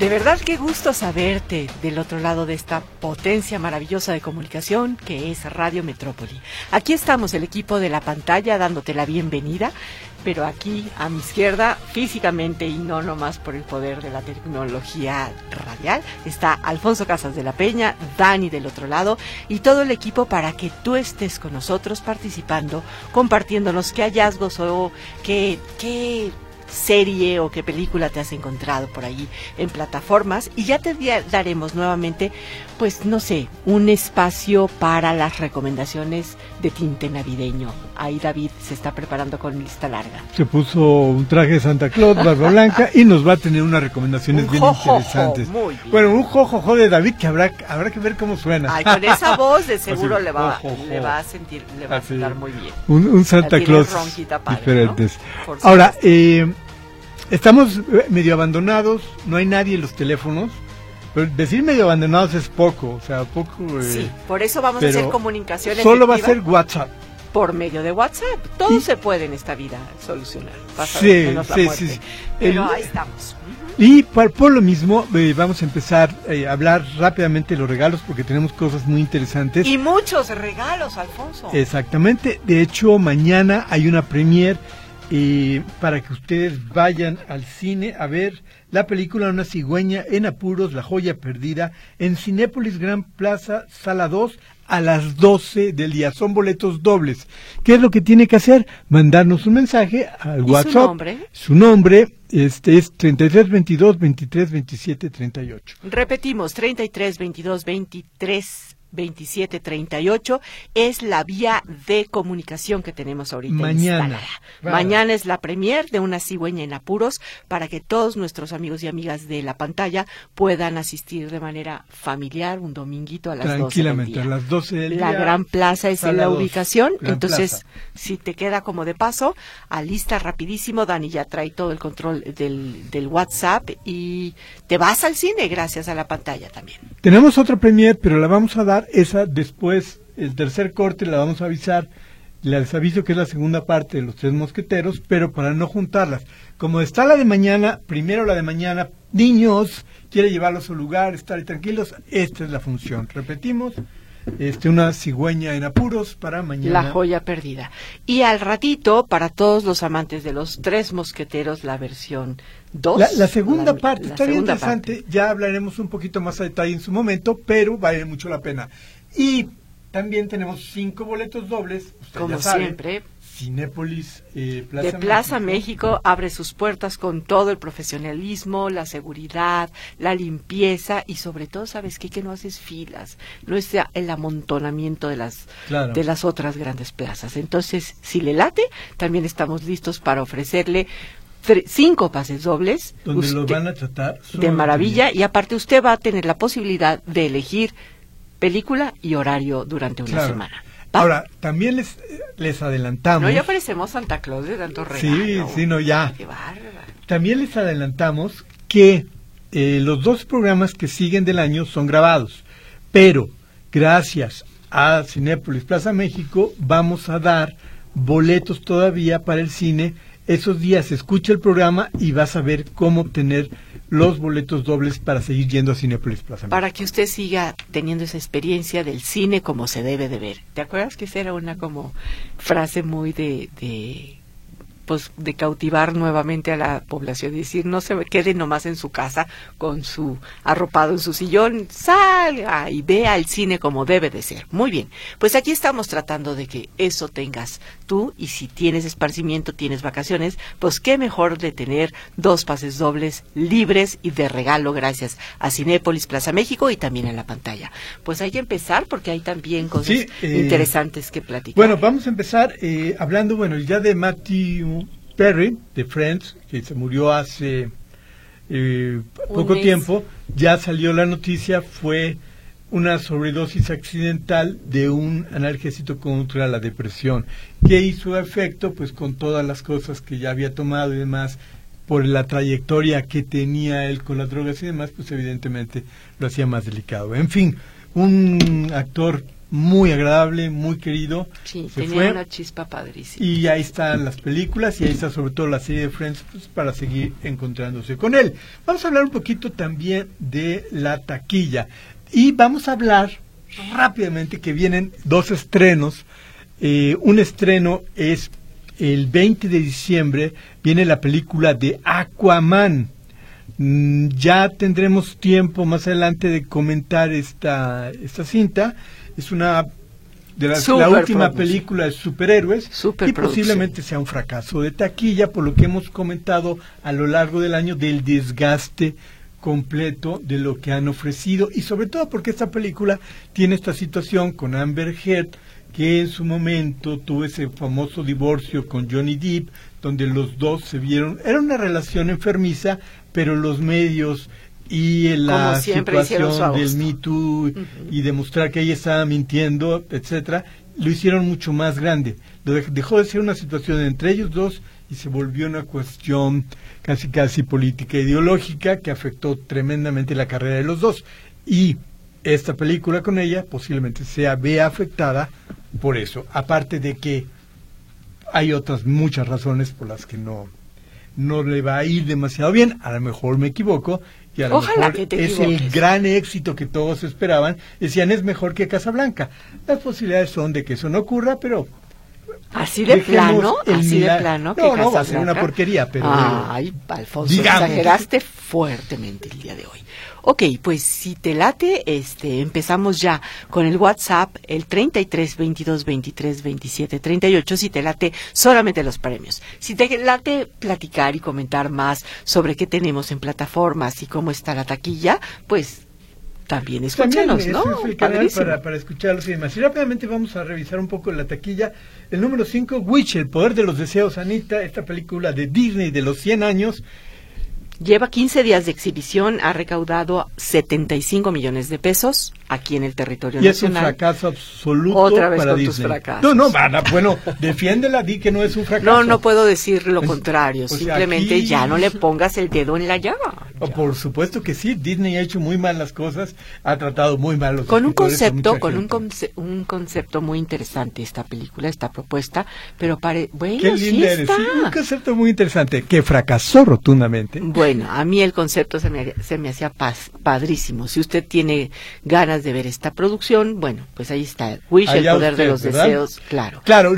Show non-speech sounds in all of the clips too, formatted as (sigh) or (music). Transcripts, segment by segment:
De verdad qué gusto saberte del otro lado de esta potencia maravillosa de comunicación que es Radio Metrópoli. Aquí estamos el equipo de la pantalla dándote la bienvenida, pero aquí a mi izquierda, físicamente y no nomás por el poder de la tecnología radial, está Alfonso Casas de la Peña, Dani del otro lado y todo el equipo para que tú estés con nosotros participando, compartiéndonos qué hallazgos o qué, qué serie o qué película te has encontrado por ahí en plataformas y ya te daremos nuevamente, pues no sé, un espacio para las recomendaciones de tinte navideño. Ahí David se está preparando con lista larga. Se puso un traje de Santa Claus, barba blanca y nos va a tener unas recomendaciones bien interesantes. Bueno, un jojojo de David que habrá, habrá que ver cómo suena. Ay, con esa (laughs) voz de seguro le, va, le va a sentir, le va a sentar muy bien. Un, Santa Claus diferentes. Ahora, eh, Estamos eh, medio abandonados, no hay nadie en los teléfonos. Pero decir medio abandonados es poco, o sea, poco. Eh, sí, por eso vamos a hacer comunicaciones. Solo va a ser WhatsApp. Por medio de WhatsApp. Todo se puede en esta vida solucionar. sí, sí, sí, Pero ahí estamos. Y por, lo mismo, eh, vamos a empezar a hablar rápidamente de los regalos porque tenemos cosas muy interesantes. Y muchos regalos, Alfonso. Exactamente. De hecho, mañana hay una premier y para que ustedes vayan al cine a ver la película Una cigüeña en apuros, La joya perdida, en Cinépolis Gran Plaza, sala 2, a las 12 del día. Son boletos dobles. ¿Qué es lo que tiene que hacer? Mandarnos un mensaje al WhatsApp. Su nombre. Su nombre este es 33 22 23 27 38. Repetimos, 33 22 23 2738 es la vía de comunicación que tenemos ahorita Mañana. Mañana es la premier de una cigüeña en apuros para que todos nuestros amigos y amigas de la pantalla puedan asistir de manera familiar un dominguito a las 12 del día. a las 12 del La Gran Plaza es en la ubicación, entonces si te queda como de paso, alista rapidísimo, Dani ya trae todo el control del, del WhatsApp y te vas al cine gracias a la pantalla también. Tenemos otra premier, pero la vamos a dar esa después, el tercer corte la vamos a avisar, les aviso que es la segunda parte de los tres mosqueteros, pero para no juntarlas. Como está la de mañana, primero la de mañana, niños, quiere llevarlos a su lugar, estar tranquilos, esta es la función. Repetimos, este, una cigüeña en apuros para mañana. La joya perdida. Y al ratito, para todos los amantes de los tres mosqueteros, la versión 2. La, segunda parte, está bien interesante, ya hablaremos un poquito más a detalle en su momento, pero vale mucho la pena. Y también tenemos cinco boletos dobles, como siempre, Cinépolis eh, Plaza de Plaza México. abre sus puertas con todo el profesionalismo, la seguridad, la limpieza y sobre todo, ¿sabes qué? Que no haces filas, no es el amontonamiento de las, de las otras grandes plazas. Entonces, si le late, también estamos listos para ofrecerle cinco pases dobles. Donde lo van a tratar. De maravilla y aparte usted va a tener la posibilidad de elegir película y horario durante una semana. Ahora, también les, les adelantamos. No, ya parecemos Santa Claus de tanto regalo. Sí, sí, no, ya. también les adelantamos que eh, los dos programas que siguen del año son grabados, pero gracias a Cinépolis Plaza México vamos a dar boletos todavía para el cine. Esos días escucha el programa y vas a ver cómo obtener los boletos dobles para seguir yendo a Cinepolis Plaza. Para que usted siga teniendo esa experiencia del cine como se debe de ver. ¿Te acuerdas que esa era una como frase muy de, de pues de cautivar nuevamente a la población, decir, no se quede nomás en su casa con su arropado en su sillón, salga y vea el cine como debe de ser. Muy bien, pues aquí estamos tratando de que eso tengas tú y si tienes esparcimiento, tienes vacaciones, pues qué mejor de tener dos pases dobles libres y de regalo gracias a Cinépolis Plaza México y también en la pantalla. Pues hay que empezar porque hay también cosas eh, interesantes que platicar. Bueno, vamos a empezar eh, hablando, bueno, ya de Matthew Perry, de Friends, que se murió hace eh, poco tiempo, ya salió la noticia, fue una sobredosis accidental de un analgésico contra la depresión, que hizo efecto pues con todas las cosas que ya había tomado y demás, por la trayectoria que tenía él con las drogas y demás, pues evidentemente lo hacía más delicado. En fin, un actor muy agradable, muy querido. Sí, tenía una chispa padrísima. Y ahí están las películas y ahí está sobre todo la serie de Friends pues, para seguir encontrándose con él. Vamos a hablar un poquito también de la taquilla y vamos a hablar rápidamente que vienen dos estrenos. Eh, un estreno es el 20 de diciembre, viene la película de Aquaman. Mm, ya tendremos tiempo más adelante de comentar esta, esta cinta es una de las, la última película de superhéroes y posiblemente sea un fracaso de taquilla por lo que hemos comentado a lo largo del año del desgaste completo de lo que han ofrecido y sobre todo porque esta película tiene esta situación con Amber Heard que en su momento tuvo ese famoso divorcio con Johnny Depp donde los dos se vieron. Era una relación enfermiza pero los medios y la situación del Me Too y demostrar que ella estaba mintiendo, etcétera, lo hicieron mucho más grande. Lo dejó de ser una situación entre ellos dos y se volvió una cuestión casi casi política e ideológica que afectó tremendamente la carrera de los dos. Y esta película con ella posiblemente sea vea afectada por eso. Aparte de que hay otras muchas razones por las que no no le va a ir demasiado bien, a lo mejor me equivoco, y a lo mejor es el gran éxito que todos esperaban. Decían, es mejor que Casablanca. Las posibilidades son de que eso no ocurra, pero... Así de plano, así de plano. No, no, va a ser una porquería, pero... Ay, Alfonso, exageraste fuertemente el día de hoy. Ok, pues si te late, este, empezamos ya con el WhatsApp, el 33 22 23 27 38, si te late solamente los premios. Si te late platicar y comentar más sobre qué tenemos en plataformas y cómo está la taquilla, pues también escúchanos, ¿no? Es el canal para, para, escucharlos y demás. Y rápidamente vamos a revisar un poco la taquilla. El número 5, Witch, El Poder de los Deseos, Anita, esta película de Disney de los 100 años, Lleva 15 días de exhibición, ha recaudado 75 millones de pesos aquí en el territorio nacional. Y es un fracaso absoluto Otra vez para con Disney. tus fracasos. No, no, bueno, defiéndela, di que no es un fracaso. No, no puedo decir lo contrario, simplemente ya no le pongas el dedo en la llaga. Oh, por supuesto que sí, Disney ha hecho muy mal las cosas, ha tratado muy mal los Con un concepto, con un, un, concepto muy interesante esta película, esta propuesta, pero pare, bueno, Qué linda sí Sí, un concepto muy interesante que fracasó rotundamente. Bueno, bueno, a mí el concepto se me, se me hacía padrísimo. Si usted tiene ganas de ver esta producción, bueno, pues ahí está. Wish, el poder de los deseos, claro. Claro,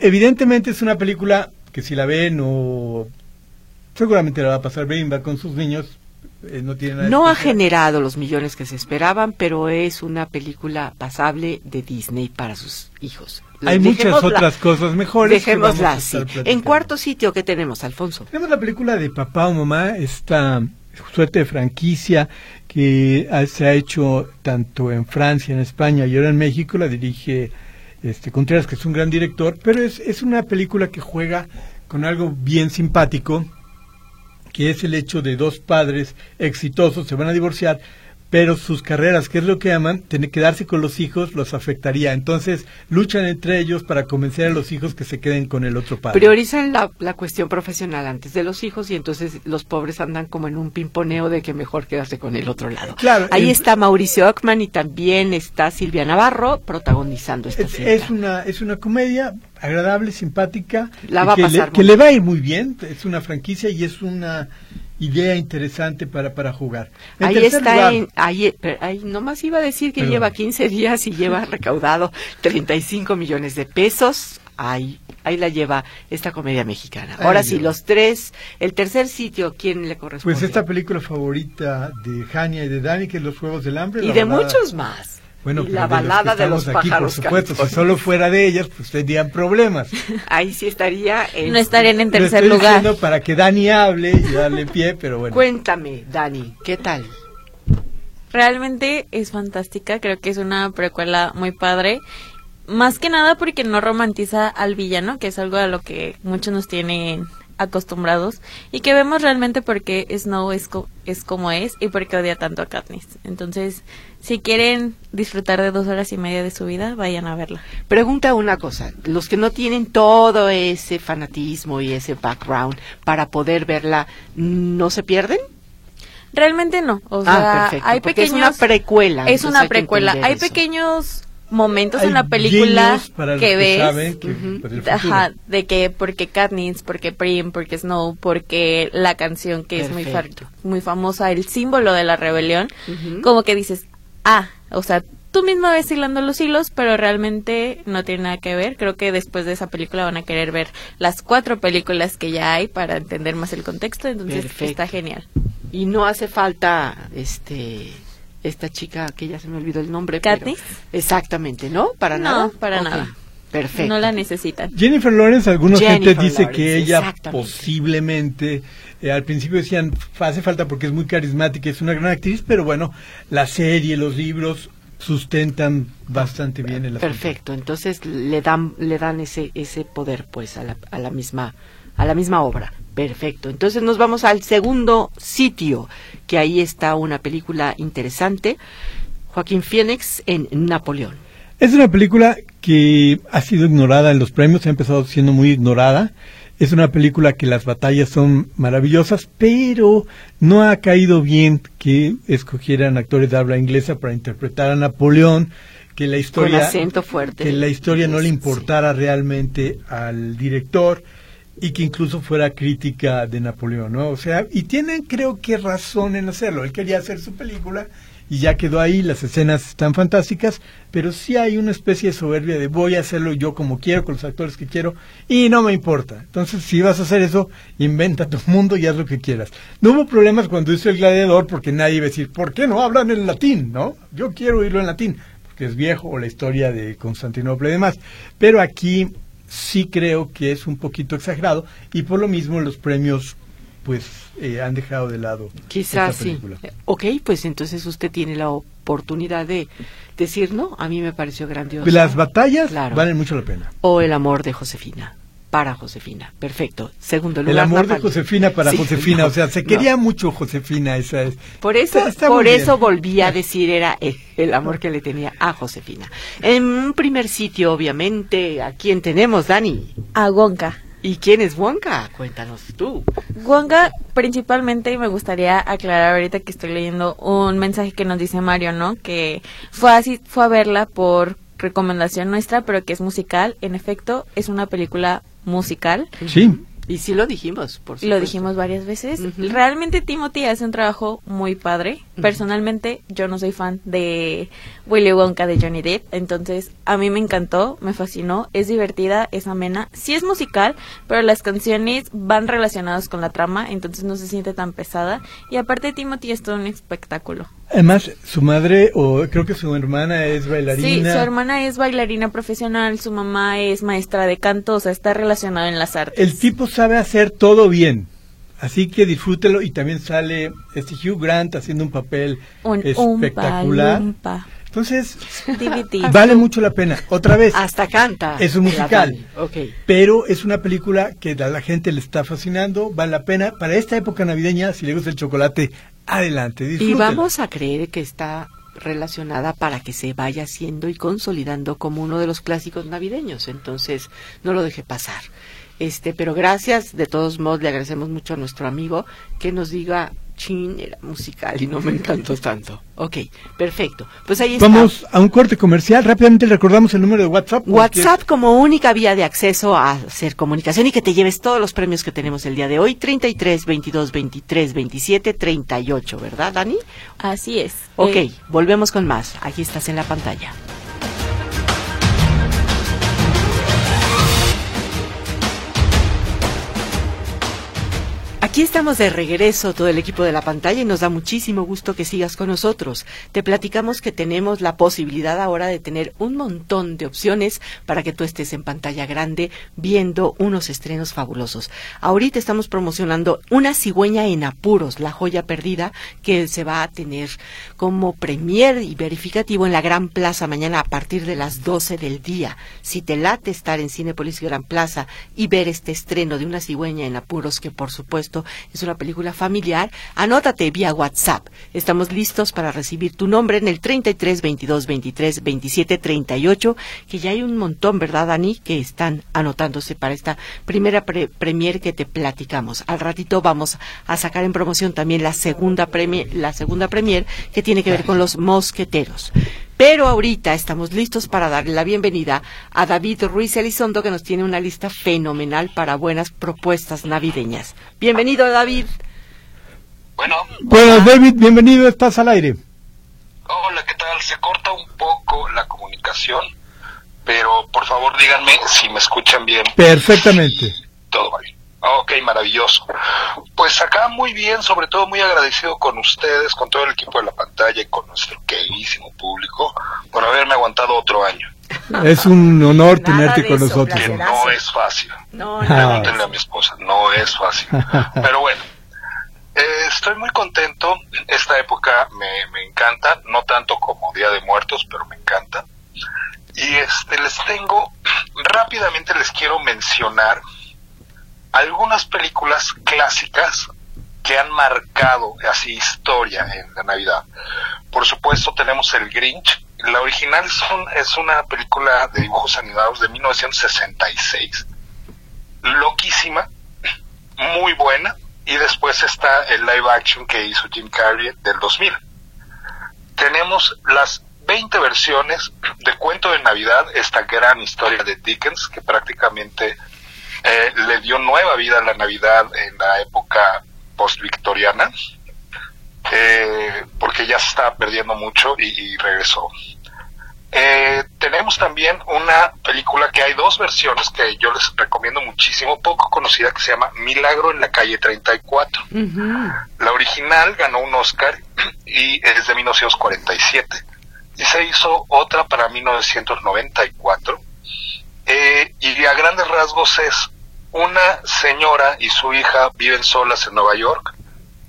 evidentemente es una película que si la ven o seguramente la va a pasar bien, va con sus niños. Eh, no tiene nada no ha generado los millones que se esperaban, pero es una película pasable de Disney para sus hijos. Hay muchas otras cosas mejores. Dejémosla así. En cuarto sitio, ¿qué tenemos, Alfonso? Tenemos la película de Papá o Mamá, esta suerte de franquicia que se ha hecho tanto en Francia, en España y ahora en México. La dirige este Contreras, que es un gran director, pero es, es una película que juega con algo bien simpático, que es el hecho de dos padres exitosos, se van a divorciar, pero sus carreras, que es lo que aman, tener que quedarse con los hijos los afectaría. Entonces luchan entre ellos para convencer a los hijos que se queden con el otro padre. Priorizan la, la cuestión profesional antes de los hijos y entonces los pobres andan como en un pimponeo de que mejor quedarse con el otro lado. Claro, Ahí está Mauricio Ockman y también está Silvia Navarro protagonizando esta es, Es una, es una comedia agradable, simpática. La va que a pasar le, que le va a ir muy bien. Es una franquicia y es una idea interesante para, para jugar. ahí está, en, ahí, ahí, nomás iba a decir que lleva 15 días y lleva (laughs) recaudado 35 millones de pesos. Ahí, ahí la lleva esta comedia mexicana. Ahora sí, los tres, el tercer sitio, ¿quién le corresponde? Pues esta película favorita de Jania y de Dani, que es Los Juegos del Hambre. Y de muchos más. Bueno, y la balada de los, pájaros. Por supuesto, si solo fuera de ellas, pues tendrían problemas. Ahí sí estaría. En... No estarían en tercer lugar. para que Dani hable y darle pie, pero bueno. Cuéntame, Dani, ¿qué tal? Realmente es fantástica, creo que es una precuela muy padre. Más que nada porque no romantiza al villano, que es algo a lo que muchos nos tienen acostumbrados y que vemos realmente porque Snow es, es como es y porque odia tanto a Katniss. Entonces, si quieren disfrutar de dos horas y media de su vida, vayan a verla. Pregunta una cosa, los que no tienen todo ese fanatismo y ese background para poder verla, ¿no se pierden? Realmente no, o ah, sea, hay pequeños... Es una precuela. Es una precuela. Hay pequeños momentos en la película que ves de que porque Katniss, porque Prim, porque Snow, porque la canción que es muy muy famosa, el símbolo de la rebelión, como que dices, "Ah, o sea, tú mismo ves hilando los hilos, pero realmente no tiene nada que ver. Creo que después de esa película van a querer ver las cuatro películas que ya hay para entender más el contexto, entonces está genial. Y no hace falta este esta chica que ya se me olvidó el nombre. ¿Katniss? exactamente, ¿no? Para nada. No, para nada. Perfecto. No la necesitan. Jennifer Lawrence, algunos gente dice que ella posiblemente, eh, al principio decían, hace falta porque es muy carismática, es una gran actriz, pero bueno, la serie, los libros sustentan bastante bien el Perfecto, entonces le dan le dan ese ese poder pues a la, a la misma a la misma obra. Perfecto. Entonces nos vamos al segundo sitio, que ahí está una película interesante, Joaquín Phoenix en Napoleón. Es una película que ha sido ignorada en los premios, ha empezado siendo muy ignorada. Es una película que las batallas son maravillosas, pero no ha caído bien que escogieran actores de habla inglesa para interpretar a Napoleón, que la historia, Con acento fuerte. que la historia no le importara realmente al director y que incluso fuera crítica de Napoleón, ¿no? O sea, y tienen creo que razón en hacerlo. Él quería hacer su película y ya quedó ahí, las escenas están fantásticas, pero sí hay una especie de soberbia de voy a hacerlo yo como quiero, con los actores que quiero, y no me importa. Entonces, si vas a hacer eso, inventa tu mundo y haz lo que quieras. No hubo problemas cuando hizo El Gladiador, porque nadie iba a decir, ¿por qué no hablan en latín? ¿No? Yo quiero oírlo en latín, porque es viejo, o la historia de Constantinopla y demás. Pero aquí sí creo que es un poquito exagerado y por lo mismo los premios pues eh, han dejado de lado. Quizás sí. Ok, pues entonces usted tiene la oportunidad de decir, no, a mí me pareció grandioso. Las batallas valen mucho la pena. O el amor de Josefina para Josefina. Perfecto. Segundo lugar. El amor de Josefina para Josefina. o sea, se quería mucho Josefina. Esa es. Por eso, por eso volví a decir era el, amor que le tenía a Josefina. En un primer sitio, obviamente, ¿a quién tenemos, Dani? A Wonka. ¿Y quién es Wonka? Cuéntanos tú. Wonka, principalmente, y me gustaría aclarar ahorita que estoy leyendo un mensaje que nos dice Mario, ¿no? Que fue así, fue a verla por recomendación nuestra, pero que es musical. En efecto, es una película musical. Sí. Y sí lo dijimos, por Lo dijimos varias veces. Realmente Timothy hace un trabajo muy padre. Personalmente, yo no soy fan de Willy Wonka de Johnny Depp, entonces a mí me encantó, me fascinó, es divertida, es amena. Sí es musical, pero las canciones van relacionadas con la trama, entonces no se siente tan pesada. Y aparte Timothy es todo un espectáculo. Además, su madre, o creo que su hermana es bailarina. Sí, su hermana es bailarina profesional, su mamá es maestra de canto, o sea, está relacionado en las artes. El tipo sabe hacer todo bien. Así que disfrútelo y también sale este Hugh Grant haciendo un papel espectacular. Entonces, (laughs) vale mucho la pena. Otra vez. Hasta canta. Es un musical. Pero es una película que a la gente le está fascinando, vale la pena. Para esta época navideña, si le gusta el chocolate, adelante. Y vamos a creer que está relacionada para que se vaya haciendo y consolidando como uno de los clásicos navideños. Entonces, no lo deje pasar. Este, pero gracias, de todos modos le agradecemos mucho a nuestro amigo que nos diga chin, era musical y no me encantó tanto. Ok, perfecto. Pues ahí Vamos a un corte comercial. Rápidamente recordamos el número de WhatsApp. WhatsApp como única vía de acceso a hacer comunicación y que te lleves todos los premios que tenemos el día de hoy. 33 22 23 27 38, ¿verdad, Dani? Así es. Ok, eh, volvemos con más. Aquí estás en la pantalla. Aquí estamos de regreso, todo el equipo de la pantalla, y nos da muchísimo gusto que sigas con nosotros. Te platicamos que tenemos la posibilidad ahora de tener un montón de opciones para que tú estés en pantalla grande viendo unos estrenos fabulosos. Ahorita estamos promocionando Una cigüeña en apuros, la joya perdida, que se va a tener como premier y verificativo en la Gran Plaza mañana a partir de las 12 del día. Si te late estar en Cinepolis Gran Plaza y ver este estreno de Una cigüeña en apuros, que por supuesto es una película familiar, anótate vía WhatsApp. Estamos listos para recibir tu nombre en el 33 22 23 27 38, que ya hay un montón, ¿verdad, Dani? Que están anotándose para esta primera premier que te platicamos. Al ratito vamos a sacar en promoción también la segunda la segunda premier que tiene que ver con los mosqueteros. Pero ahorita estamos listos para darle la bienvenida a David Ruiz Elizondo, que nos tiene una lista fenomenal para buenas propuestas navideñas. Bienvenido, David. Bueno. Bueno, David, bienvenido, estás al aire. Hola, ¿qué tal? Se corta un poco la comunicación, pero por favor díganme si me escuchan bien. Perfectamente. Todo va bien. Ok, maravilloso. Pues acá muy bien, sobre todo muy agradecido con ustedes, con todo el equipo de la pantalla y con nuestro queridísimo público por haberme aguantado otro año. Es un honor tenerte con nosotros. no es fácil. No, Pregúntenle a mi esposa, no es fácil. (laughs) Pero bueno, eh, estoy muy contento. Esta época me, me encanta, no tanto como Día de Muertos, pero me encanta. Y este les tengo, rápidamente les quiero mencionar algunas películas clásicas que han marcado así historia en la Navidad. Por supuesto tenemos El Grinch. La original es, una película de dibujos animados de 1966. Loquísima, muy buena. Y después está el live action que hizo Jim Carrey del 2000. Tenemos las 20 versiones de Cuento de Navidad, esta gran historia de Dickens que prácticamente eh, le dio nueva vida a la Navidad en la época post-victoriana, eh, porque ya se estaba perdiendo mucho y, regresó. Eh, tenemos también una película que hay dos versiones que yo les recomiendo muchísimo, poco conocida, que se llama Milagro en la calle 34. La original ganó un Oscar y es de 1947. Y se hizo otra para 1994. y a grandes rasgos es una señora y su hija viven solas en Nueva York,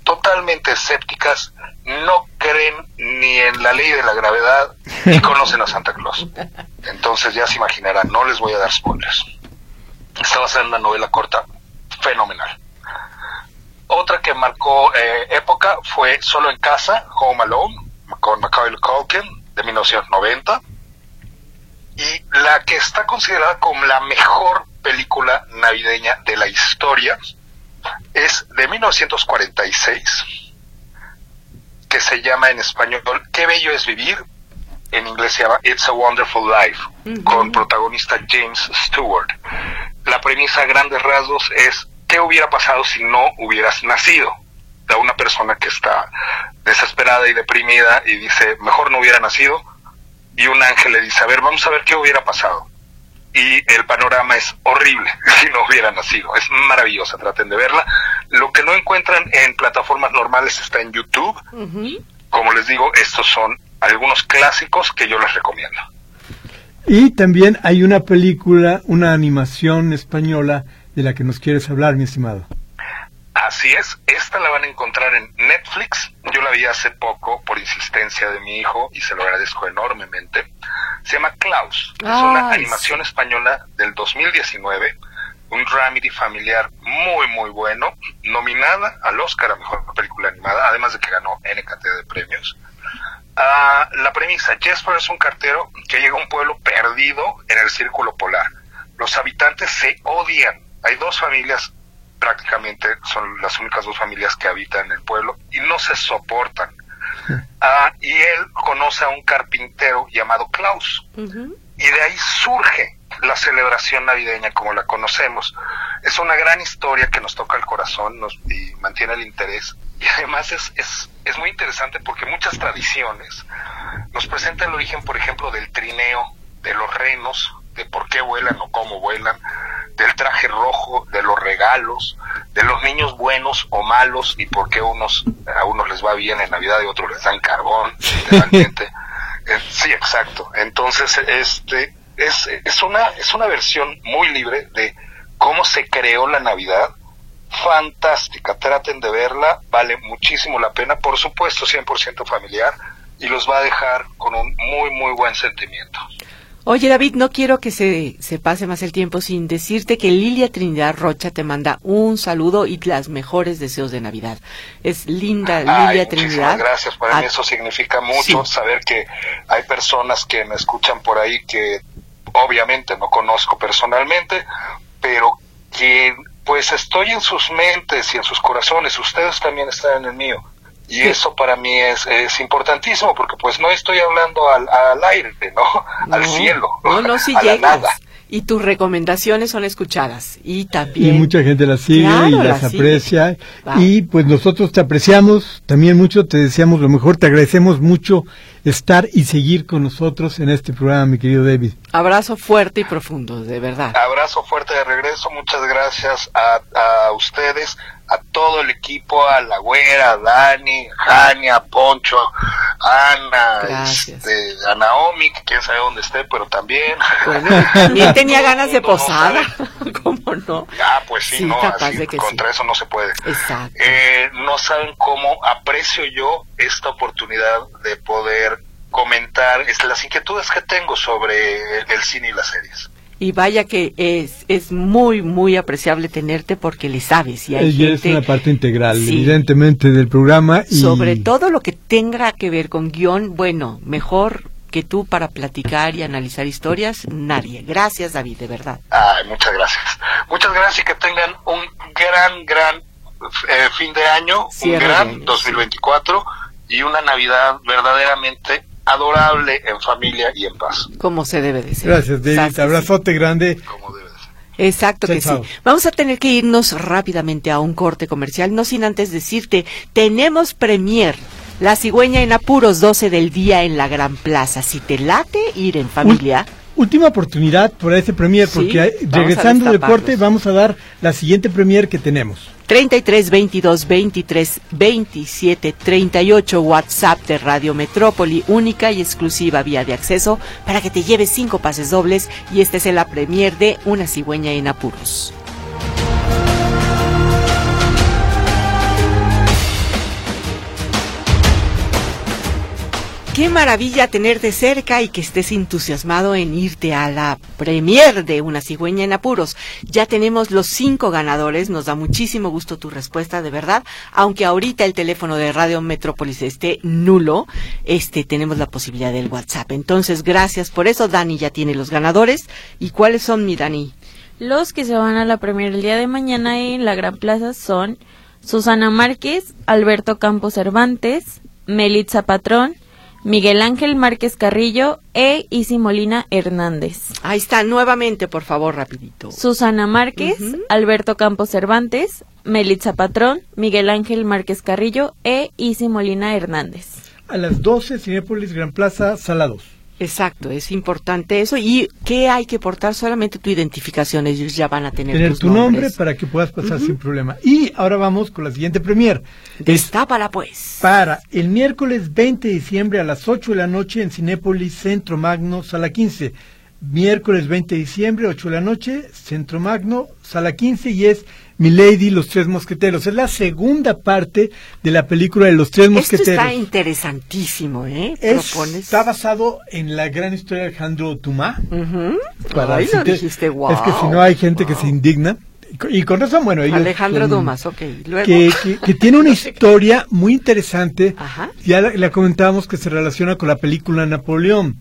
totalmente escépticas, no creen ni en la ley de la gravedad ni (laughs) conocen a Santa Claus. Entonces ya se imaginarán, no les voy a dar spoilers. Está basada en una novela corta fenomenal. Otra que marcó eh, época fue Solo en Casa, Home Alone, con Macaulay Culkin, de 1990. Y la que está considerada como la mejor película navideña de la historia. Es de 1946, que se llama en español Qué bello es vivir. En inglés se llama It's a Wonderful Life, con protagonista James Stewart. La premisa a grandes rasgos es ¿qué hubiera pasado si no hubieras nacido? De una persona que está desesperada y deprimida y dice, mejor no hubiera nacido. Y un ángel le dice, a ver, vamos a ver qué hubiera pasado y el panorama es horrible (laughs) si no hubiera nacido. Es maravillosa, traten de verla. Lo que no encuentran en plataformas normales está en YouTube. Como les digo, estos son algunos clásicos que yo les recomiendo. Y también hay una película, una animación española de la que nos quieres hablar, mi estimado. Así es, esta la van a encontrar en Netflix. Yo la vi hace poco por insistencia de mi hijo y se lo agradezco enormemente. Se llama Klaus. es una animación española del 2019, un dramedy familiar muy, muy bueno, nominada al Oscar a Mejor Película Animada, además de que ganó NKT de premios. Ah, la premisa, Jesper es un cartero que llega a un pueblo perdido en el círculo polar. Los habitantes se odian. Hay dos familias prácticamente son las únicas dos familias que habitan en el pueblo y no se soportan. Ah, y él conoce a un carpintero llamado Klaus. Y de ahí surge la celebración navideña como la conocemos. Es una gran historia que nos toca el corazón nos, y mantiene el interés. Y además es, es, es muy interesante porque muchas tradiciones nos presentan el origen, por ejemplo, del trineo, de los renos, de por qué vuelan o cómo vuelan, del traje rojo, de los regalos, de los niños buenos o malos y por qué unos, a unos les va bien en Navidad y a otros les dan carbón, (laughs) eh, sí, exacto. Entonces, este, es, es, una, es una versión muy libre de cómo se creó la Navidad. Fantástica, traten de verla, vale muchísimo la pena, por supuesto 100% familiar y los va a dejar con un muy, muy buen sentimiento. Oye, David, no quiero que se, se pase más el tiempo sin decirte que Lilia Trinidad Rocha te manda un saludo y las mejores deseos de Navidad. Es linda Lilia Trinidad. Gracias, para mí eso significa mucho saber que hay personas que me escuchan por ahí que obviamente no conozco personalmente, pero que pues estoy en sus mentes y en sus corazones, ustedes también están en el mío y eso para mí es, es importantísimo porque pues no estoy hablando al, al aire, ¿no? Al cielo. No, no, si (laughs) llegas. Y tus recomendaciones son escuchadas. Y también. Y mucha gente las sigue y las, aprecia. Y pues nosotros te apreciamos también mucho, te deseamos lo mejor, te agradecemos mucho estar y seguir con nosotros en este programa, mi querido David. Abrazo fuerte y profundo, de verdad. Abrazo fuerte de regreso, muchas gracias a, a ustedes a todo el equipo, a la güera, a Dani, a Poncho, Ana, este, a Naomi, que quién sabe dónde esté, pero también. también tenía (laughs) ganas de posada, (laughs) ¿cómo no? Ah, pues sí, no, contra eso no se puede. Exacto. Eh, no saben cómo aprecio yo esta oportunidad de poder comentar las inquietudes que tengo sobre el cine y las series y vaya que es, es muy, muy apreciable tenerte porque le sabes. Y hay Ella es una parte integral, evidentemente, del programa. Y... Sobre todo lo que tenga que ver con guion, bueno, mejor que tú para platicar y analizar historias, nadie. Gracias, David, de verdad. Ay, muchas gracias. Muchas gracias y que tengan un gran, gran eh, fin de año, un gran 2024 y una Navidad verdaderamente adorable en familia y en paz. Como se debe de ser. Gracias, David. Abrazote grande. Como debe de ser. Exacto que sí. Vamos a tener que irnos rápidamente a un corte comercial, no sin antes decirte, tenemos premier. La cigüeña en apuros 12 del día en la Gran Plaza. Si te late ir en familia. Última oportunidad por ese premier, porque regresando del corte vamos a dar la siguiente premier que tenemos. 33 22 23 27 38 WhatsApp de Radio Metrópoli, única y exclusiva vía de acceso para que te lleves cinco pases dobles y este es la premier de Una cigüeña en apuros. Qué maravilla tenerte cerca y que estés entusiasmado en irte a la premier de Una cigüeña en apuros. Ya tenemos los cinco ganadores, nos da muchísimo gusto tu respuesta, de verdad. Aunque ahorita el teléfono de Radio Metrópolis esté nulo, este tenemos la posibilidad del WhatsApp. Entonces, gracias por eso. Dani ya tiene los ganadores. ¿Y cuáles son, mi Dani? Los que se van a la premier el día de mañana en la Gran Plaza son Susana Márquez, Alberto Campos Cervantes, Melitza Patrón, Miguel Ángel Márquez Carrillo e Isi Molina Hernández. Ahí está, nuevamente, por favor, rapidito. Susana Márquez, Alberto Campos Cervantes, Melitza Patrón, Miguel Ángel Márquez Carrillo e Isi Molina Hernández. A las 12, Cinépolis Gran Plaza, sala 2. Exacto, es importante eso. ¿Y qué hay que portar? Solamente tu identificación, ellos ya van a tener, tener tu nombre para que puedas pasar sin problema. Y ahora vamos con la siguiente premier. Destápala pues. Para el miércoles 20 de diciembre a las 8 de la noche en Cinépolis Centro Magno, sala 15. Miércoles 20 de diciembre, 8 de la noche, Centro Magno, sala 15 y es Milady, los tres mosqueteros. Es la segunda parte de la película de los tres mosqueteros. Esto está interesantísimo, ¿eh? Está basado en la gran historia de Alejandro Dumas. dijiste, wow. Es que si no hay gente que se indigna. Y con razón, bueno, ellos Alejandro Dumas, ok. Que, que, tiene una historia muy interesante. Ajá. Ya la, comentábamos que se relaciona con la película Napoleón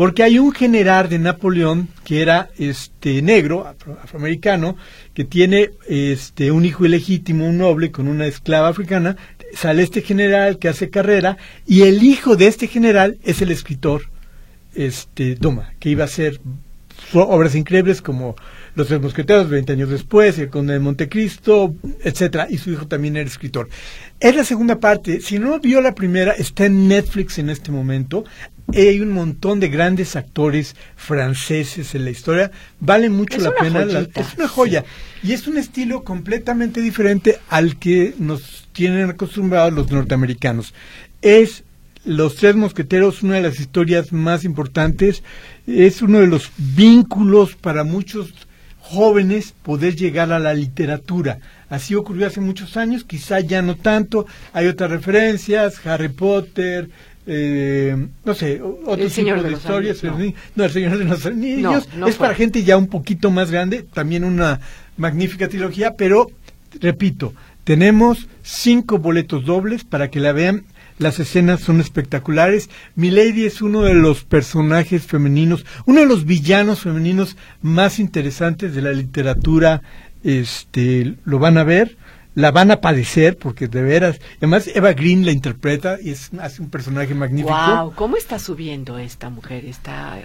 porque hay un general de Napoleón que era este negro afroamericano que tiene este un hijo ilegítimo un noble con una esclava africana. Sale este general que hace carrera y el hijo de este general es el escritor este Doma que iba a hacer obras increíbles como Los Tres Mosqueteros 20 años después, El Conde de Montecristo, etcétera, y su hijo también era escritor. Es la segunda parte, si no vio la primera, está en Netflix en este momento. Hay un montón de grandes actores franceses en la historia, vale mucho la pena, es una joya. Y es un estilo completamente diferente al que nos tienen acostumbrados los norteamericanos. Es Los Tres Mosqueteros, una de las historias más importantes, es uno de los vínculos para muchos jóvenes poder llegar a la literatura. Así ocurrió hace muchos años, quizá ya no tanto. Hay otras referencias, Harry Potter, eh, no sé, otro tipo de, historias. no. El Señor de los Niños es para gente ya un poquito más grande, también una magnífica trilogía, pero repito, tenemos cinco boletos dobles para que la vean. Las escenas son espectaculares. Milady es uno de los personajes femeninos, uno de los villanos femeninos más interesantes de la literatura. Este, lo van a ver la van a padecer porque de veras, además Eva Green la interpreta y es hace un personaje magnífico. Wow, ¿cómo está subiendo esta mujer? Está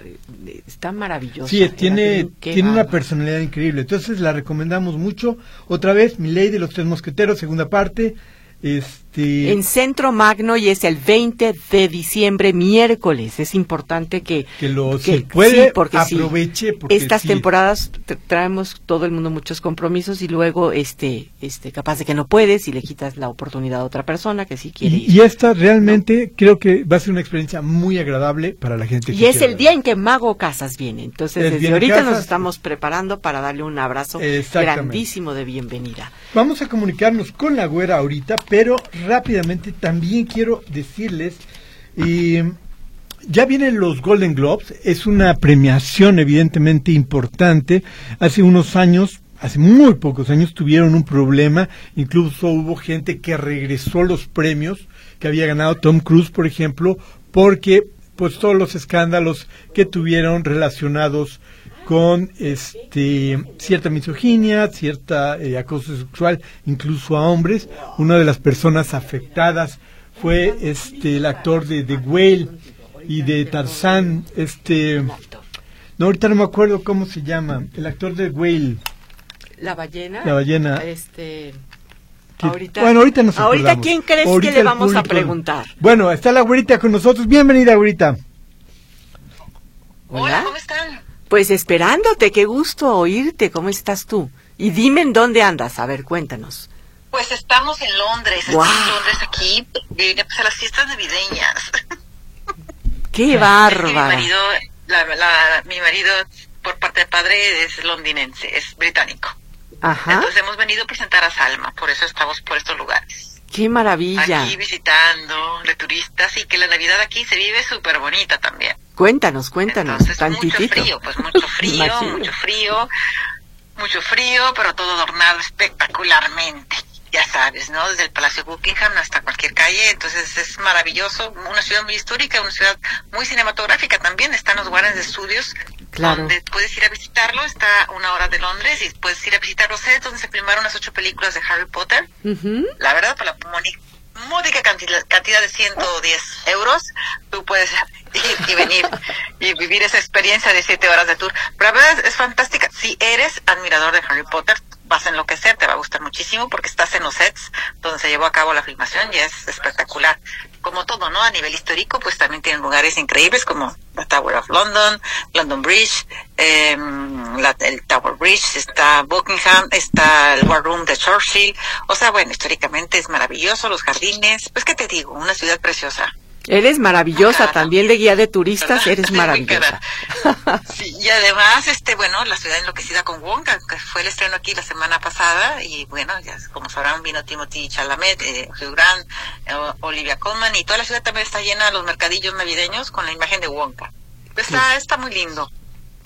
está maravillosa. Sí, tiene tiene una personalidad increíble. Entonces la recomendamos mucho. Otra vez, Mi Lady los tres mosqueteros, segunda parte. Este... En Centro Magno y es el 20 de diciembre, miércoles. Es importante que, que lo puede, porque aproveche. Porque estas temporadas traemos todo el mundo muchos compromisos y luego este, este, capaz de que no puedes y le quitas la oportunidad a otra persona que sí quiere y, Y esta realmente creo que va a ser una experiencia muy agradable para la gente. y es el día en que Mago Casas viene. Entonces, desde ahorita nos estamos preparando para darle un abrazo grandísimo de bienvenida. Vamos a comunicarnos con la güera ahorita pero rápidamente también quiero decirles, y ya vienen los Golden Globes, es una premiación evidentemente importante. Hace unos años, hace muy pocos años, tuvieron un problema, incluso hubo gente que regresó los premios que había ganado Tom Cruise, por ejemplo, porque pues todos los escándalos que tuvieron relacionados con este cierta misoginia, cierta eh, acoso sexual, incluso a hombres. Una de las personas afectadas fue este el actor de The Whale y de Tarzán, este no ahorita no me acuerdo cómo se llama, el actor de Whale. La ballena. La ballena. Este Ahorita, bueno, ahorita nos Ahorita, ¿quién crees que le vamos a preguntar? Bueno, está la güerita con nosotros. Bienvenida, güerita. Hola, ¿cómo están? Pues esperándote, qué gusto oírte, ¿cómo estás tú? Y dime en dónde andas, a ver, cuéntanos. Pues estamos en Londres, en Londres aquí, vine pues a las fiestas navideñas. (laughs) ¡Qué bárbaro! mi marido, mi marido por parte de padre es londinense, es británico. Ajá. Entonces hemos venido a presentar a Salma, por eso estamos por estos lugares. ¡Qué maravilla! Aquí visitando de turistas y que la Navidad aquí se vive súper bonita también. Cuéntanos, cuéntanos, Entonces, Mucho frío, pues mucho (laughs) frío, mucho frío, mucho frío, pero todo adornado espectacularmente. Ya sabes, ¿no? Desde el Palacio Buckingham hasta cualquier calle, entonces es maravilloso, una ciudad muy histórica, una ciudad muy cinematográfica también, están los Warren de estudios claro. donde puedes ir a visitarlo, está a una hora de Londres y puedes ir a visitar los sets donde se filmaron las ocho películas de Harry Potter. La verdad, para la módica cantidad, cantidad de 110 euros, tú puedes (laughs) ir y venir y vivir esa experiencia de siete horas de tour. Pero la verdad es, fantástica. Si eres admirador de Harry Potter, vas a enloquecer, te va a gustar muchísimo porque estás en los sets donde se llevó a cabo la filmación y es espectacular. Como todo, ¿no? A nivel histórico, pues también tienen lugares increíbles como la Tower of London, London Bridge, eh, el Tower Bridge, está Buckingham, está el War Room de Churchill. O sea, bueno, históricamente es maravilloso, los jardines. Pues, ¿qué te digo? Una ciudad preciosa. Eres maravillosa, también de guía de turistas, eres (laughs) maravillosa. sí, y además, este, bueno, la ciudad enloquecida con Wonka, que fue el estreno aquí la semana pasada, y bueno, ya como sabrán, vino Timothy Chalamet, eh, Hugh Grant, eh, Olivia Colman, y toda la ciudad también está llena de los mercadillos navideños con la imagen de Wonka. Está, está muy lindo.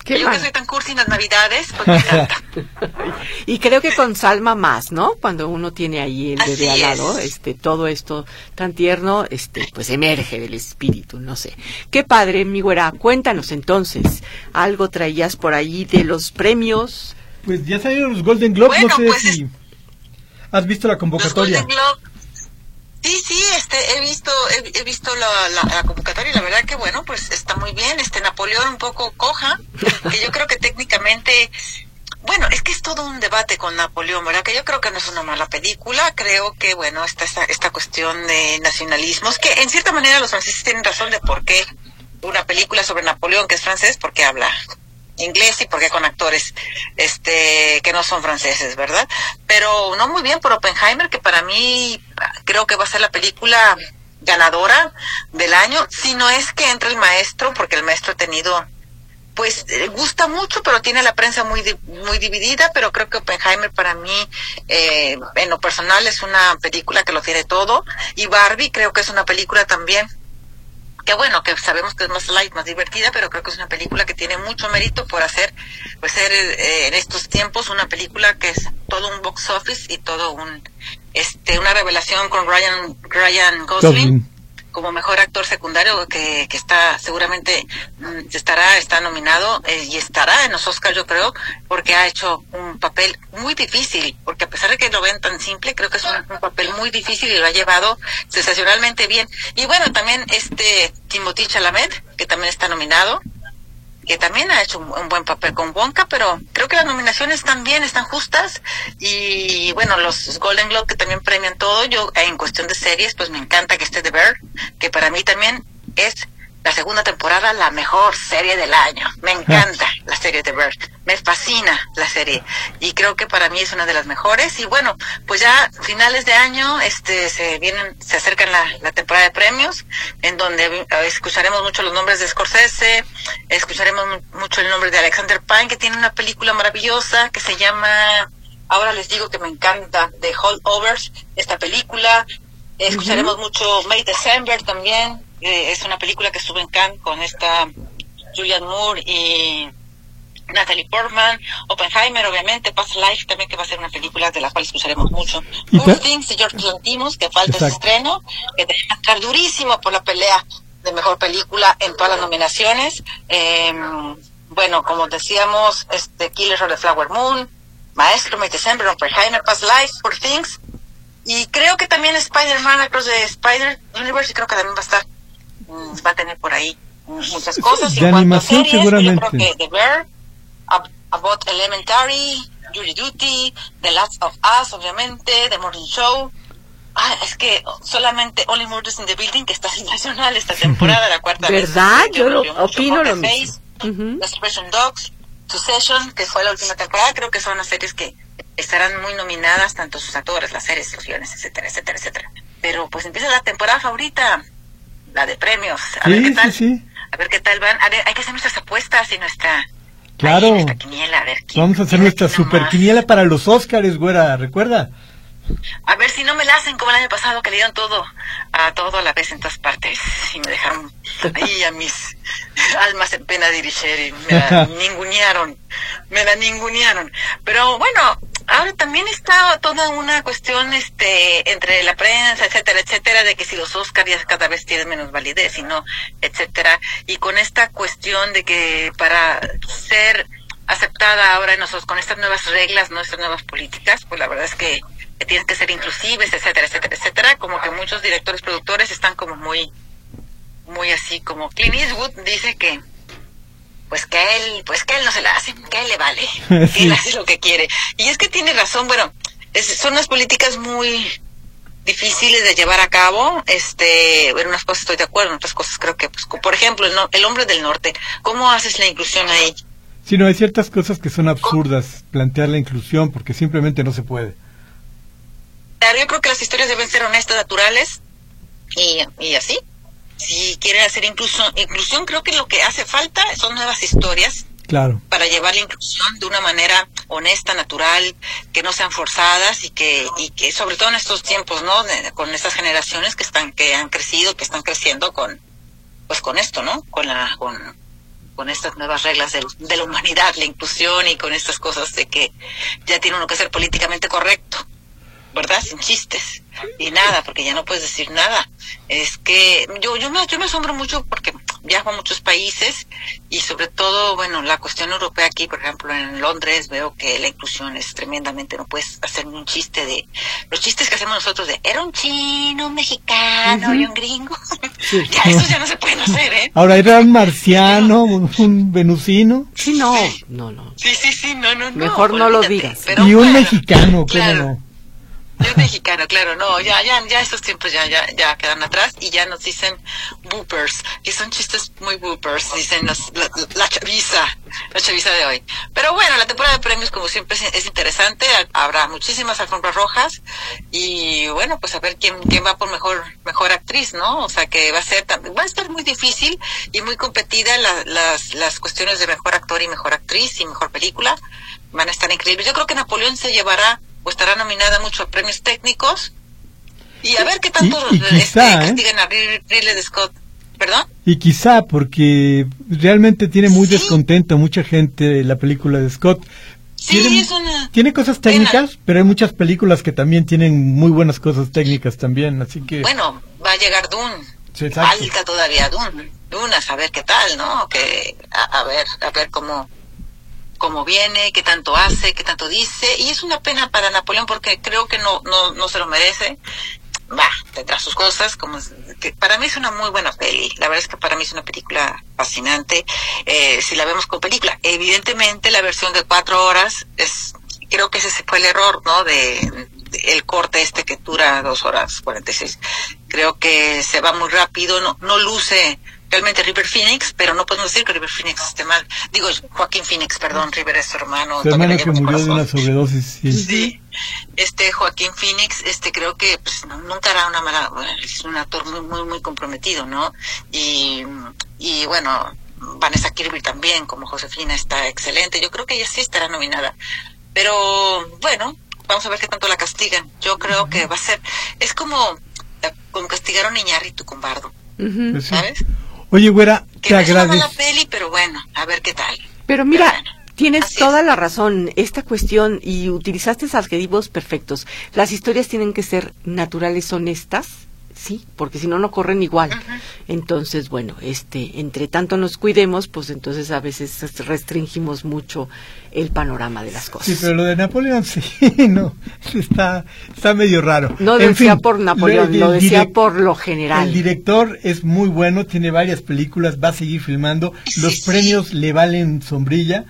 Yo que soy tan cursi en las navidades, pues me encanta. (laughs) y creo que con Salma más, ¿no? Cuando uno tiene ahí el bebé al lado, este, todo esto tan tierno, este, pues emerge del espíritu, no sé. Qué padre, mi güera. Cuéntanos entonces, algo traías por ahí de los premios. Pues ya salieron los Golden Globes, no sé pues si has visto la convocatoria. Sí, sí, este, he visto, he, visto la, la, convocatoria y la verdad que bueno, pues está muy bien. Este Napoleón un poco coja, (laughs) que yo creo que técnicamente bueno, es que es todo un debate con Napoleón, ¿verdad? Que yo creo que no es una mala película, creo que, bueno, esta, esta, esta cuestión de nacionalismos, que en cierta manera los franceses tienen razón de por qué una película sobre Napoleón, que es francés, porque habla inglés y porque con actores este que no son franceses, ¿verdad? Pero no muy bien por Oppenheimer, que para mí creo que va a ser la película ganadora del año, si no es que entre el maestro, porque el maestro ha tenido pues eh, gusta mucho, pero tiene la prensa muy muy dividida, pero creo que Oppenheimer para mí, eh, en lo personal, es una película que lo tiene todo, y Barbie creo que es una película también que bueno, que sabemos que es más light, más divertida, pero creo que es una película que tiene mucho mérito por hacer, pues ser eh, en estos tiempos una película que es todo un box office y todo un, este, una revelación con Ryan, Ryan Gosling como mejor actor secundario que, que está seguramente mm, estará está nominado eh, y estará en los Oscars yo creo porque ha hecho un papel muy difícil porque a pesar de que lo ven tan simple creo que es un, papel muy difícil y lo ha llevado sensacionalmente bien. Y bueno también este Timothy Chalamet que también está nominado que también ha hecho un, buen papel con Wonka, pero creo que las nominaciones bien, están justas. Y bueno, los Golden Globe que también premian todo. Yo, en cuestión de series, pues me encanta que esté The Bear, que para mí también es la segunda temporada la mejor serie del año. Me encanta la serie de Bird. Me fascina la serie. Y creo que para mí es una de las mejores. Y bueno, pues ya finales de año, este, se vienen, se acercan la, la temporada de premios, en donde eh, escucharemos mucho los nombres de Scorsese, escucharemos mucho el nombre de Alexander Pine, que tiene una película maravillosa que se llama, ahora les digo que me encanta, The Holdovers, esta película. Escucharemos mucho May December también, eh, es una película que estuvo en Cannes con esta Julian Moore y Natalie Portman, Oppenheimer, obviamente, Past Life también, que va a ser una película de la cual escucharemos mucho. Poor Things de George Lantimos, que falta ese estreno, que a estar durísimo por la pelea de mejor película en todas las nominaciones. Em, bueno, como decíamos, este Killer of the Flower Moon, Maestro, May December, Oppenheimer, Past Life, Poor Things. Y creo que también Spider-Man Across the Spider Universe, creo que también va a estar va a tener por ahí muchas cosas. De animación seguramente. Yo creo que The Bear, About Elementary, Jury Duty, The Last of Us, obviamente, The Morning Show. Ah, es que solamente Only Murders in the Building, que está sensacional esta (laughs) temporada, la cuarta ¿Verdad? Yo, lo opino lo mismo. The Expression Dogs, Succession, que fue la última temporada, creo que son las series que estarán muy nominadas, tanto sus actores, las series, los guiones, etcétera, etcétera, etcétera. Pero pues empieza la temporada favorita la de premios. A ver qué tal. A ver qué tal van. A ver, hay que hacer nuestras apuestas y nuestra. Claro. Vamos a hacer nuestra super quiniela para los Óscares, güera, ¿recuerda? A ver si no me la hacen como el año pasado, que le dieron todo, a todo a la vez en todas partes. Y me dejaron ahí a mis (laughs) almas en pena dirigir y me la (laughs) ningunearon. Me la ningunearon. Pero bueno, Ahora también está toda una cuestión este entre la prensa, etcétera, etcétera, de que si los Oscars ya cada vez tienen menos validez y no, etcétera. Y con esta cuestión de que para ser aceptada ahora nosotros con estas nuevas reglas, nuestras nuevas políticas, pues la verdad es que, tienen que ser inclusives, etcétera, etcétera, etcétera. Como que muchos directores, productores están como muy, muy así, como Clint Eastwood dice que pues que él, pues que él no se la hace, que él le vale, (laughs) que él hace lo que quiere. Y es que tiene razón, bueno, son unas políticas muy difíciles de llevar a cabo, este, en unas cosas estoy de acuerdo, en otras cosas creo que, pues, por ejemplo, el, el hombre del norte, ¿cómo haces la inclusión ahí? Sí, no, hay ciertas cosas que son absurdas plantear la inclusión porque simplemente no se puede. Yo creo que las historias deben ser honestas, naturales y, y así si quieren hacer inclusión, inclusión, creo que lo que hace falta son nuevas historias. Claro. Para llevar la inclusión de una manera honesta, natural, que no sean forzadas y que, y que sobre todo en estos tiempos, ¿no? con estas generaciones que están, que han crecido, que están creciendo con, pues con esto, ¿no? Con la, con, con estas nuevas reglas de, de la humanidad, la inclusión y con estas cosas de que ya tiene uno que ser políticamente correcto. ¿Verdad? Sin chistes y nada, porque ya no puedes decir nada. Es que yo yo me, yo me asombro mucho porque viajo a muchos países y sobre todo, bueno, la cuestión europea aquí, por ejemplo, en Londres veo que la inclusión es tremendamente, no puedes hacer ni un chiste de, los chistes que hacemos nosotros de, era un chino, un mexicano y un gringo, (laughs) ya eso ya no se pueden hacer, ¿eh? Ahora era un (laughs) marciano, un, venusino. Sí, no, no, no. Sí, sí, sí, no, no, Mejor no, lo digas. y un mexicano, claro. no? Yo mexicano, claro, no, ya, ya, ya esos tiempos ya, ya, ya quedan atrás y ya nos dicen boopers, y son chistes muy boopers, dicen la, la, chaviza, la chaviza de hoy. Pero bueno, la temporada de premios como siempre es, interesante, habrá muchísimas alfombras rojas y bueno, pues a ver quién, quién va por mejor, mejor actriz, ¿no? O sea que va a ser, va a estar muy difícil y muy competida las, las cuestiones de mejor actor y mejor actriz y mejor película, van a estar increíbles. Yo creo que Napoleón se llevará o estará nominada mucho a premios técnicos. Y a ver qué tanto y, quizá, este, ¿eh? a Ridley Scott. ¿Perdón? Y quizá porque realmente tiene muy descontento mucha gente la película de Scott. Sí, tiene, es una tiene cosas técnicas, pero hay muchas películas que también tienen muy buenas cosas técnicas también, así que... Bueno, va a llegar Dune. Falta todavía Dune. Dune, a saber qué tal, ¿no? Que, a ver, a ver cómo cómo viene, qué tanto hace, qué tanto dice, y es una pena para Napoleón porque creo que no, no, no se lo merece. Va, tendrá sus cosas, como que para mí es una muy buena peli. La verdad es que para mí es una película fascinante. Eh, si la vemos con película, evidentemente la versión de cuatro horas es, creo que ese fue el error, ¿no? De, el corte este que dura dos horas cuarenta y seis. Creo que se va muy rápido, no, no luce realmente River Phoenix, pero no podemos decir que River Phoenix esté mal. Digo, Joaquín Phoenix, perdón, River es su hermano. Su hermano que murió de una sobredosis, sí. sí. Este Joaquín Phoenix, este creo que pues, nunca hará una mala, es un actor muy, muy, muy comprometido, ¿no? Y, y bueno, Vanessa Kirby también, como Josefina, está excelente. Yo creo que ella sí estará nominada. Pero bueno, vamos a ver qué tanto la castigan. Yo creo que va a ser, es como, como castigaron a Iñárritu con Bardo. Pues ¿Sabes? Oye, güera, te agradezco. la peli, pero bueno, a ver qué tal. Pero mira, tienes toda la razón. Esta cuestión, y utilizaste adjetivos perfectos. Las historias tienen que ser naturales, honestas, sí, porque si no, no corren igual. Entonces, bueno, este, entre tanto nos cuidemos, pues entonces a veces restringimos mucho el panorama de las cosas. Sí, pero lo de Napoleón (laughs) sí, no, está, está medio raro. No decía por Napoleón, lo decía por lo general. El director es muy bueno, tiene varias películas, va a seguir filmando, los premios le valen sombrilla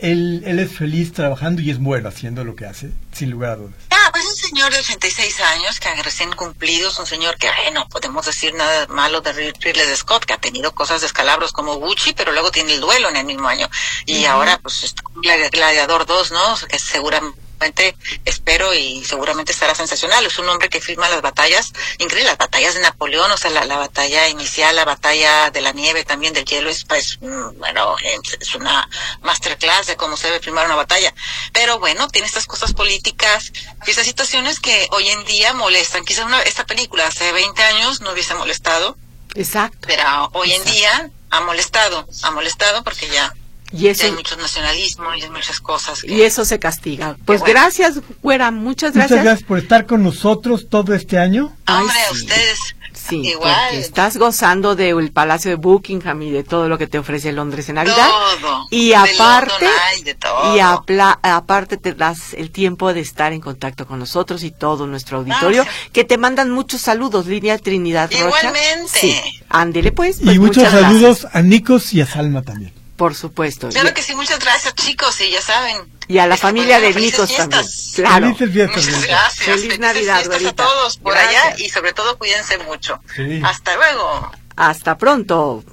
él, él es feliz trabajando y es bueno haciendo lo que hace, sin lugar a dudas. Ah, pues un señor de 86 años que recién cumplidos, un señor que, no podemos decir nada malo de Ridley Scott, que ha tenido cosas de escalabros como Gucci, pero luego tiene el duelo en el mismo año. Y ahora, pues, está Gladiador 2, ¿no? Que seguramente espero y seguramente estará sensacional. Es un hombre que filma las batallas, increíble, las batallas de Napoleón, o sea, la, batalla inicial, la batalla de la nieve, también del hielo, es, pues, mm, bueno, es una masterclass de cómo se debe filmar una batalla. Pero bueno, tiene estas cosas políticas y estas situaciones que hoy en día molestan. Quizás una, esta película hace 20 años no hubiese molestado. Exacto. Pero hoy en día ha molestado, ha molestado porque ya y eso, hay mucho nacionalismo y hay muchas cosas. y eso se castiga. Pues gracias, güera, muchas gracias. Muchas gracias por estar con nosotros todo este año. Hombre, ustedes. Sí, Igual. estás gozando del Palacio de Buckingham y de todo lo que te ofrece Londres en Navidad. Todo. Y aparte, y aparte te das el tiempo de estar en contacto con nosotros y todo nuestro auditorio, que te mandan muchos saludos, Línea Trinidad Rocha. Igualmente. Sí. Ándele pues. pues y muchos saludos a Nicos y a Salma también. Por supuesto. Claro que sí, muchas gracias chicos, y ya saben. Y a la familia de Nicos también. Claro. Muchas gracias. Feliz Navidad, a todos por allá y sobre todo cuídense mucho. Hasta luego. Hasta pronto.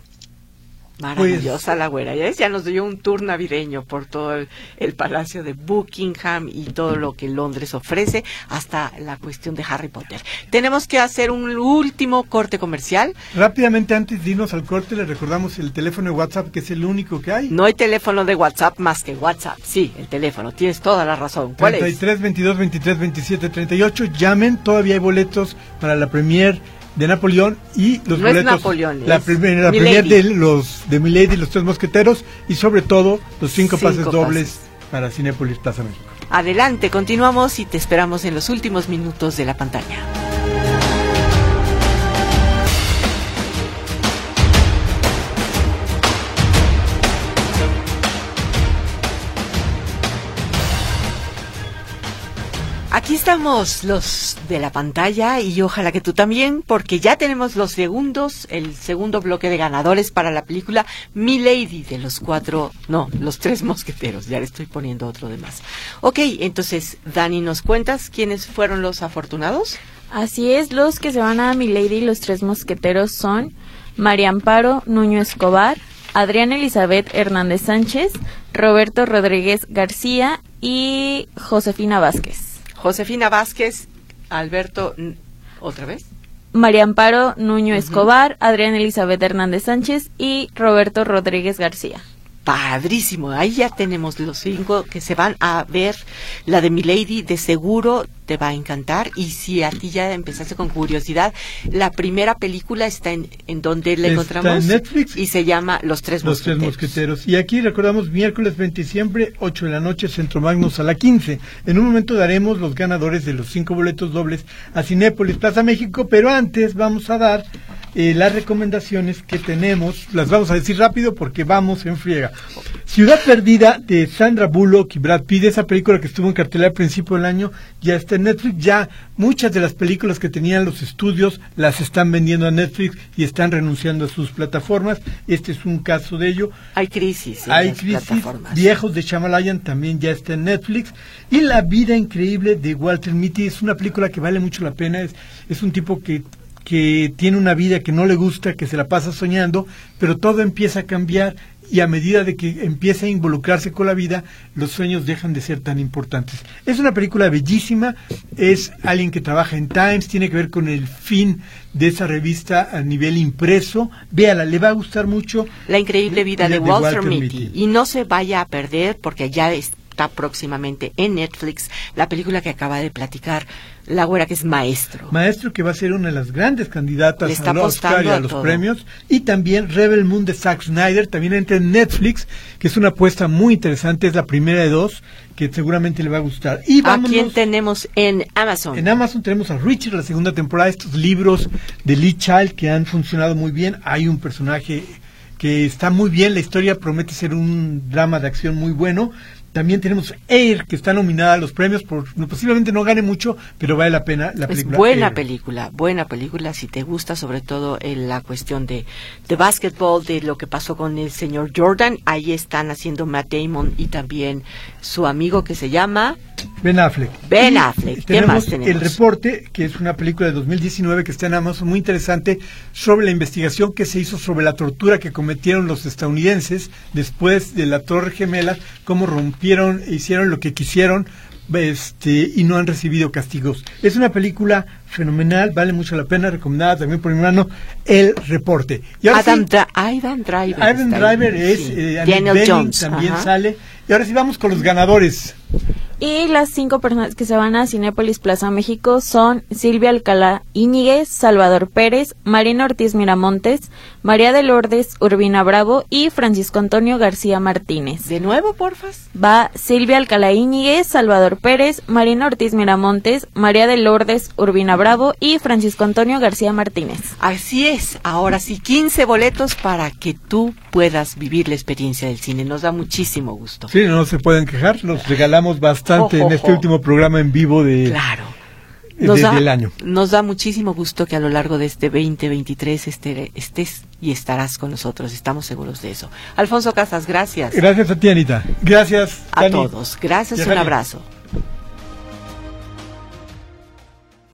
Maravillosa pues, la güera, ya, ya nos dio un tour navideño por todo el, palacio de Buckingham y todo lo que Londres ofrece, hasta la cuestión de Harry Potter. Tenemos que hacer un último corte comercial. Rápidamente, antes de irnos al corte, le recordamos el teléfono de WhatsApp, que es el único que hay. No hay teléfono de WhatsApp más que WhatsApp. Sí, el teléfono, tienes toda la razón. ¿Cuál 33 22 23 27 38. Llamen, todavía hay boletos para la premier de Napoleón y los no boletos Napoleón, la, primera de los de Milady los tres mosqueteros y sobre todo los cinco, pases dobles para Cinepolis Plaza México. Adelante, continuamos y te esperamos en los últimos minutos de la pantalla. Aquí estamos los de la pantalla y ojalá que tú también, porque ya tenemos los segundos, el segundo bloque de ganadores para la película Mi Lady de los cuatro, no, los tres mosqueteros, ya le estoy poniendo otro de más. Ok, entonces, Dani, ¿nos cuentas quiénes fueron los afortunados? Así es, los que se van a Mi Lady, los tres mosqueteros son María Amparo Nuño Escobar, Adriana Elizabeth Hernández Sánchez, Roberto Rodríguez García y Josefina Vázquez. Josefina Vázquez, Alberto, ¿otra vez? María Amparo Nuño Escobar, Adriana Elizabeth Hernández Sánchez y Roberto Rodríguez García padrísimo. Ahí ya tenemos los cinco que se van a ver. La de Milady de seguro te va a encantar. Y si a ti ya empezaste con curiosidad, la primera película está en, en donde la encontramos. en Netflix. Y se llama Los Tres Los Tres Mosqueteros. Y aquí recordamos miércoles 20 de diciembre, 8 de la noche, Centro Magnus a la 15. En un momento daremos los ganadores de los cinco boletos dobles a Cinépolis Plaza México, pero antes vamos a dar eh, las recomendaciones que tenemos, las vamos a decir rápido porque vamos en friega. Ciudad Perdida de Sandra Bullock y Brad Pitt, esa película que estuvo en cartelera al principio del año, ya está en Netflix. Ya muchas de las películas que tenían los estudios las están vendiendo a Netflix y están renunciando a sus plataformas. Este es un caso de ello. Hay crisis. Hay crisis. Viejos de Shamalayan también ya está en Netflix. Y La vida increíble de Walter Mitty es una película que vale mucho la pena. Es, es un tipo que que tiene una vida que no le gusta, que se la pasa soñando, pero todo empieza a cambiar y a medida de que empieza a involucrarse con la vida, los sueños dejan de ser tan importantes. Es una película bellísima, es alguien que trabaja en Times, tiene que ver con el fin de esa revista a nivel impreso. Véala, le va a gustar mucho. La increíble vida de, Walter, Mitty. Y no se vaya a perder porque ya está próximamente en Netflix la película que acaba de platicar la güera que es maestro. Maestro que va a ser una de las grandes candidatas a los y a los premios. Y también Rebel Moon de Zack Snyder, también entra en Netflix, que es una apuesta muy interesante, es la primera de dos, que seguramente le va a gustar. Y ¿A quién tenemos en Amazon? En Amazon tenemos a Richard, la segunda temporada, estos libros de Lee Child que han funcionado muy bien. Hay un personaje que está muy bien, la historia promete ser un drama de acción muy bueno. También tenemos Air, que está nominada a los premios, por, posiblemente no gane mucho, pero vale la pena la película. Es buena película, buena película, si te gusta sobre todo en la cuestión de, de básquetbol, de lo que pasó con el señor Jordan. Ahí están haciendo Matt Damon y también su amigo que se llama... Ben Affleck. Ben Affleck. ¿Qué más tenemos? El reporte, que es una película de 2019 que está en Amazon, muy interesante, sobre la investigación que se hizo sobre la tortura que cometieron los estadounidenses después de la Torre Gemela, cómo rompieron hicieron lo que quisieron este, y no han recibido castigos. Es una película fenomenal, vale mucho la pena, recomendada también por mi hermano, El Reporte. Y Adam, Driver. Adam Driver es, eh, Daniel Jones. también sale. Y ahora sí vamos con los ganadores. Y las cinco personas que se van a Cinépolis Plaza México son Silvia Alcalá Íñiguez, Salvador Pérez, Marina Ortiz Miramontes, María de Lourdes Urbina Bravo y Francisco Antonio García Martínez. ¿De nuevo, porfas? Va Silvia Alcalá Íñiguez, Salvador Pérez, Marina Ortiz Miramontes, María de Lourdes Urbina Bravo y Francisco Antonio García Martínez. Así es, ahora sí, 15 boletos para que tú puedas vivir la experiencia del cine. Nos da muchísimo gusto. Sí, no se pueden quejar, los regalamos bastante en este último programa en vivo de, claro. Nos da, del año. Nos da muchísimo gusto que a lo largo de este 2023 este, estés y estarás con nosotros. Estamos seguros de eso. Alfonso Casas, gracias. Gracias a ti, Anita. Gracias. A todos. Gracias, un abrazo.